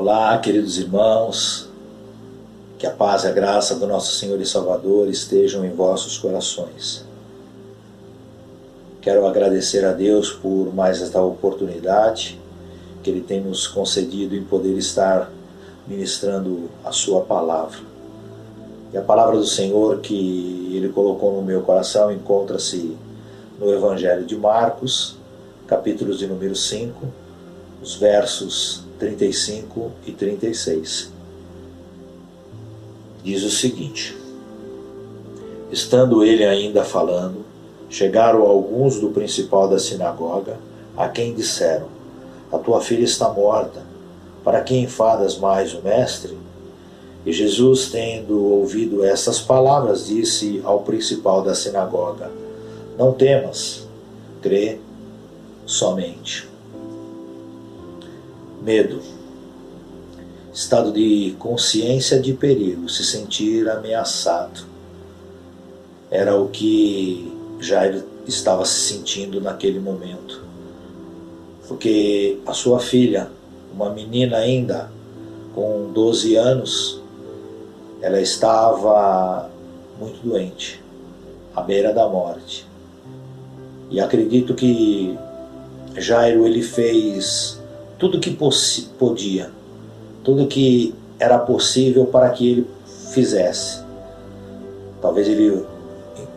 Olá, queridos irmãos, que a paz e a graça do nosso Senhor e Salvador estejam em vossos corações. Quero agradecer a Deus por mais esta oportunidade que Ele tem nos concedido em poder estar ministrando a Sua palavra. E a palavra do Senhor que Ele colocou no meu coração encontra-se no Evangelho de Marcos, capítulos de número 5, os versos 35 e 36. Diz o seguinte: Estando ele ainda falando, chegaram alguns do principal da sinagoga, a quem disseram: A tua filha está morta, para que enfadas mais o mestre? E Jesus, tendo ouvido essas palavras, disse ao principal da sinagoga: Não temas, crê somente medo, estado de consciência de perigo, se sentir ameaçado. Era o que Jairo estava se sentindo naquele momento. Porque a sua filha, uma menina ainda com 12 anos, ela estava muito doente, à beira da morte. E acredito que Jairo ele fez tudo que podia, tudo que era possível para que ele fizesse. Talvez ele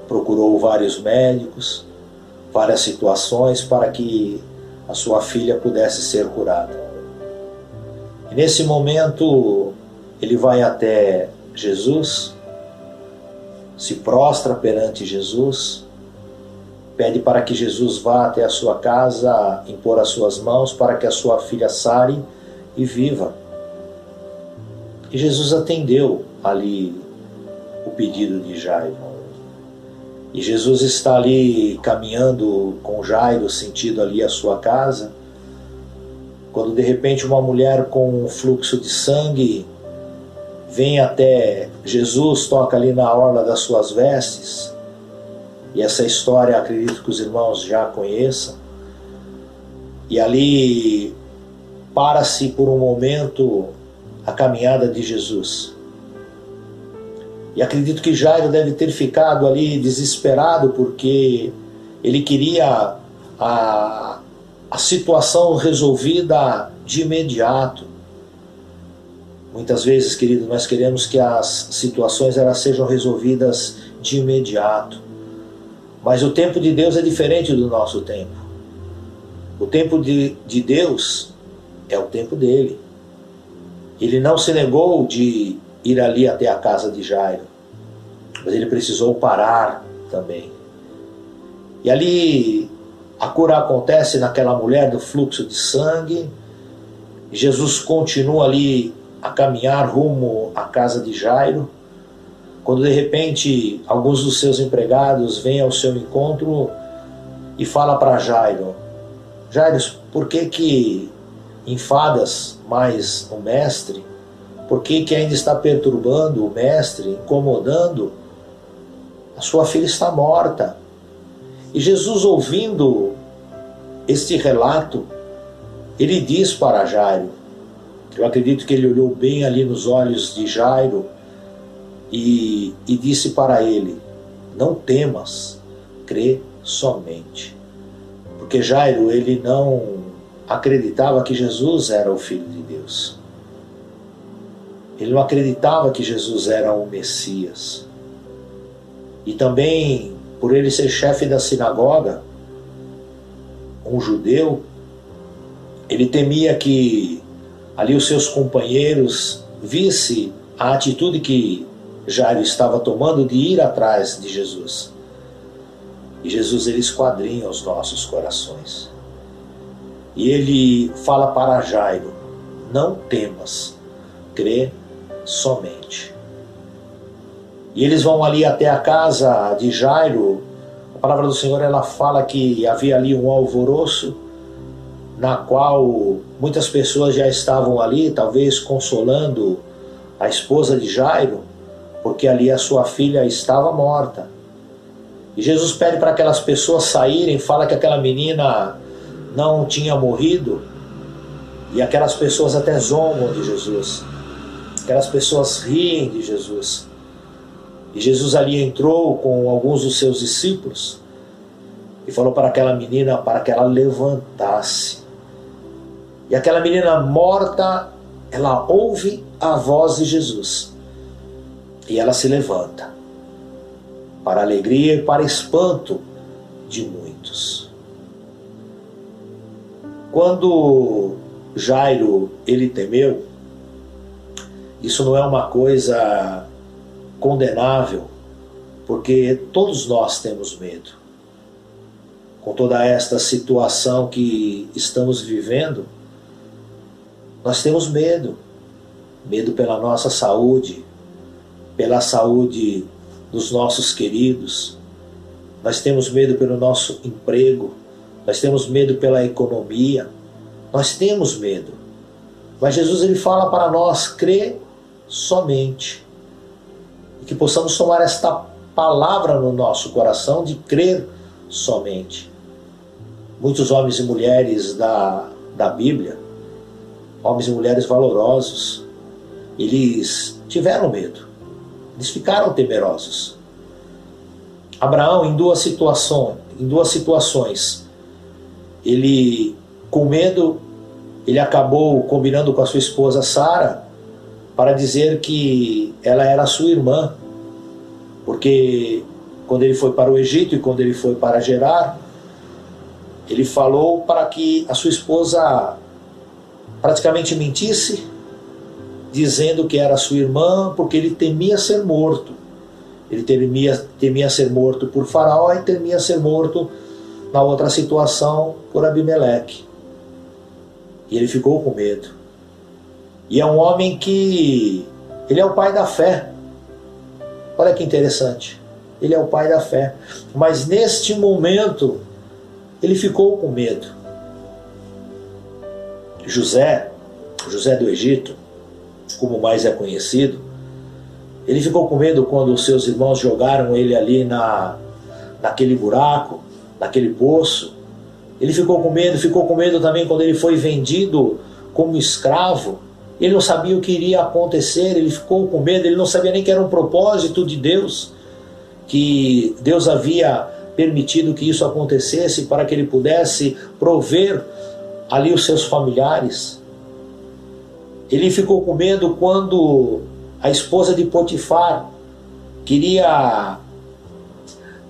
procurou vários médicos, várias situações para que a sua filha pudesse ser curada. E nesse momento ele vai até Jesus, se prostra perante Jesus pede para que Jesus vá até a sua casa, impor as suas mãos para que a sua filha sare e viva. E Jesus atendeu ali o pedido de Jairo. E Jesus está ali caminhando com Jairo, sentido ali a sua casa, quando de repente uma mulher com um fluxo de sangue vem até Jesus, toca ali na orla das suas vestes e essa história acredito que os irmãos já conheçam. E ali para-se por um momento a caminhada de Jesus. E acredito que Jairo deve ter ficado ali desesperado porque ele queria a, a situação resolvida de imediato. Muitas vezes, querido, nós queremos que as situações elas sejam resolvidas de imediato. Mas o tempo de Deus é diferente do nosso tempo. O tempo de, de Deus é o tempo dele. Ele não se negou de ir ali até a casa de Jairo, mas ele precisou parar também. E ali a cura acontece naquela mulher do fluxo de sangue. Jesus continua ali a caminhar rumo à casa de Jairo. Quando de repente alguns dos seus empregados vêm ao seu encontro e fala para Jairo: Jairo, por que que enfadas mais o mestre? Por que que ainda está perturbando o mestre, incomodando? A sua filha está morta. E Jesus ouvindo este relato, ele diz para Jairo, eu acredito que ele olhou bem ali nos olhos de Jairo e, e disse para ele: Não temas, crê somente. Porque Jairo, ele não acreditava que Jesus era o Filho de Deus. Ele não acreditava que Jesus era o Messias. E também, por ele ser chefe da sinagoga, um judeu, ele temia que ali os seus companheiros visse a atitude que Jairo estava tomando de ir atrás de Jesus. E Jesus ele esquadrinha os nossos corações. E ele fala para Jairo: Não temas, crê somente. E eles vão ali até a casa de Jairo. A palavra do Senhor ela fala que havia ali um alvoroço na qual muitas pessoas já estavam ali, talvez consolando a esposa de Jairo porque ali a sua filha estava morta. E Jesus pede para aquelas pessoas saírem, fala que aquela menina não tinha morrido. E aquelas pessoas até zombam de Jesus. Aquelas pessoas riem de Jesus. E Jesus ali entrou com alguns dos seus discípulos e falou para aquela menina para que ela levantasse. E aquela menina morta, ela ouve a voz de Jesus. E ela se levanta, para alegria e para espanto de muitos. Quando Jairo ele temeu, isso não é uma coisa condenável, porque todos nós temos medo. Com toda esta situação que estamos vivendo, nós temos medo. Medo pela nossa saúde, pela saúde dos nossos queridos. Nós temos medo pelo nosso emprego. Nós temos medo pela economia. Nós temos medo. Mas Jesus ele fala para nós crer somente. E que possamos tomar esta palavra no nosso coração de crer somente. Muitos homens e mulheres da, da Bíblia, homens e mulheres valorosos, eles tiveram medo, eles ficaram temerosos. Abraão, em duas situações, em duas situações, ele com medo, ele acabou combinando com a sua esposa Sara para dizer que ela era sua irmã, porque quando ele foi para o Egito e quando ele foi para Gerar, ele falou para que a sua esposa praticamente mentisse, dizendo que era sua irmã, porque ele temia ser morto. Ele temia, temia ser morto por Faraó e temia ser morto na outra situação por Abimeleque. E ele ficou com medo. E é um homem que ele é o pai da fé. Olha que interessante. Ele é o pai da fé. Mas neste momento ele ficou com medo. José, José do Egito, como mais é conhecido, ele ficou com medo quando os seus irmãos jogaram ele ali na, naquele buraco, naquele poço. Ele ficou com medo, ficou com medo também quando ele foi vendido como escravo. Ele não sabia o que iria acontecer, ele ficou com medo, ele não sabia nem que era um propósito de Deus, que Deus havia permitido que isso acontecesse para que ele pudesse prover ali os seus familiares. Ele ficou com medo quando a esposa de Potifar queria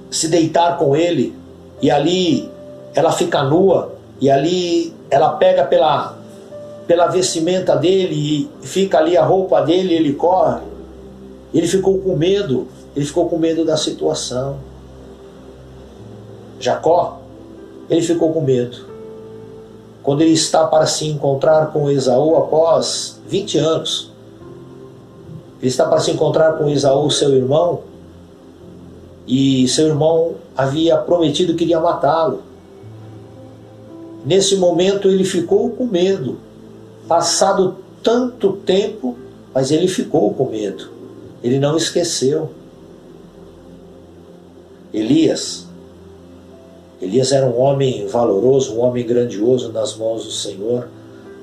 se deitar com ele e ali ela fica nua e ali ela pega pela pela vestimenta dele e fica ali a roupa dele e ele corre. Ele ficou com medo, ele ficou com medo da situação. Jacó, ele ficou com medo quando ele está para se encontrar com Esaú após 20 anos. Ele está para se encontrar com Esaú, seu irmão, e seu irmão havia prometido que iria matá-lo. Nesse momento ele ficou com medo. Passado tanto tempo, mas ele ficou com medo. Ele não esqueceu. Elias Elias era um homem valoroso, um homem grandioso nas mãos do Senhor,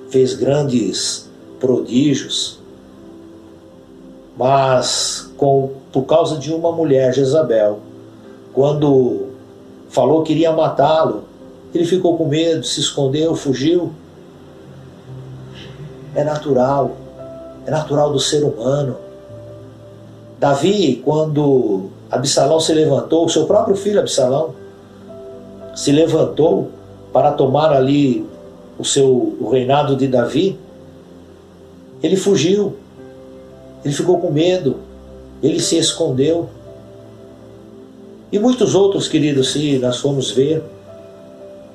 fez grandes prodígios, mas com, por causa de uma mulher, Jezabel, quando falou que iria matá-lo, ele ficou com medo, se escondeu, fugiu. É natural, é natural do ser humano. Davi, quando Absalão se levantou, seu próprio filho Absalão, se levantou para tomar ali o seu o reinado de Davi, ele fugiu, ele ficou com medo, ele se escondeu. E muitos outros, queridos, se nós formos ver,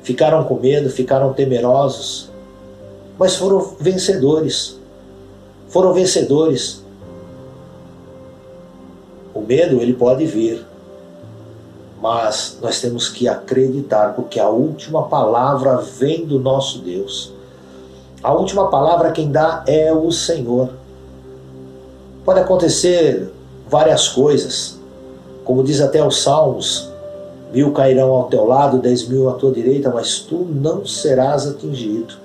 ficaram com medo, ficaram temerosos, mas foram vencedores. Foram vencedores. O medo, ele pode vir, mas nós temos que acreditar, porque a última palavra vem do nosso Deus. A última palavra quem dá é o Senhor. Pode acontecer várias coisas, como diz até os Salmos: mil cairão ao teu lado, dez mil à tua direita, mas tu não serás atingido.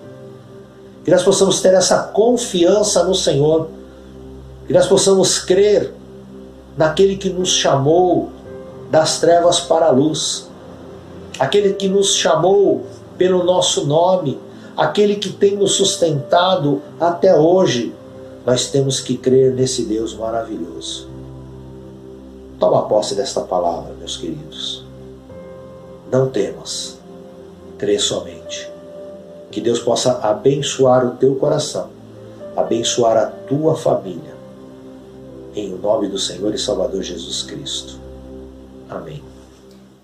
Que nós possamos ter essa confiança no Senhor. Que nós possamos crer naquele que nos chamou das trevas para a luz. Aquele que nos chamou pelo nosso nome, aquele que tem nos sustentado até hoje. Nós temos que crer nesse Deus maravilhoso. Toma posse desta palavra, meus queridos. Não temas, crê somente. Que Deus possa abençoar o teu coração, abençoar a tua família. Em nome do Senhor e Salvador Jesus Cristo. Amém.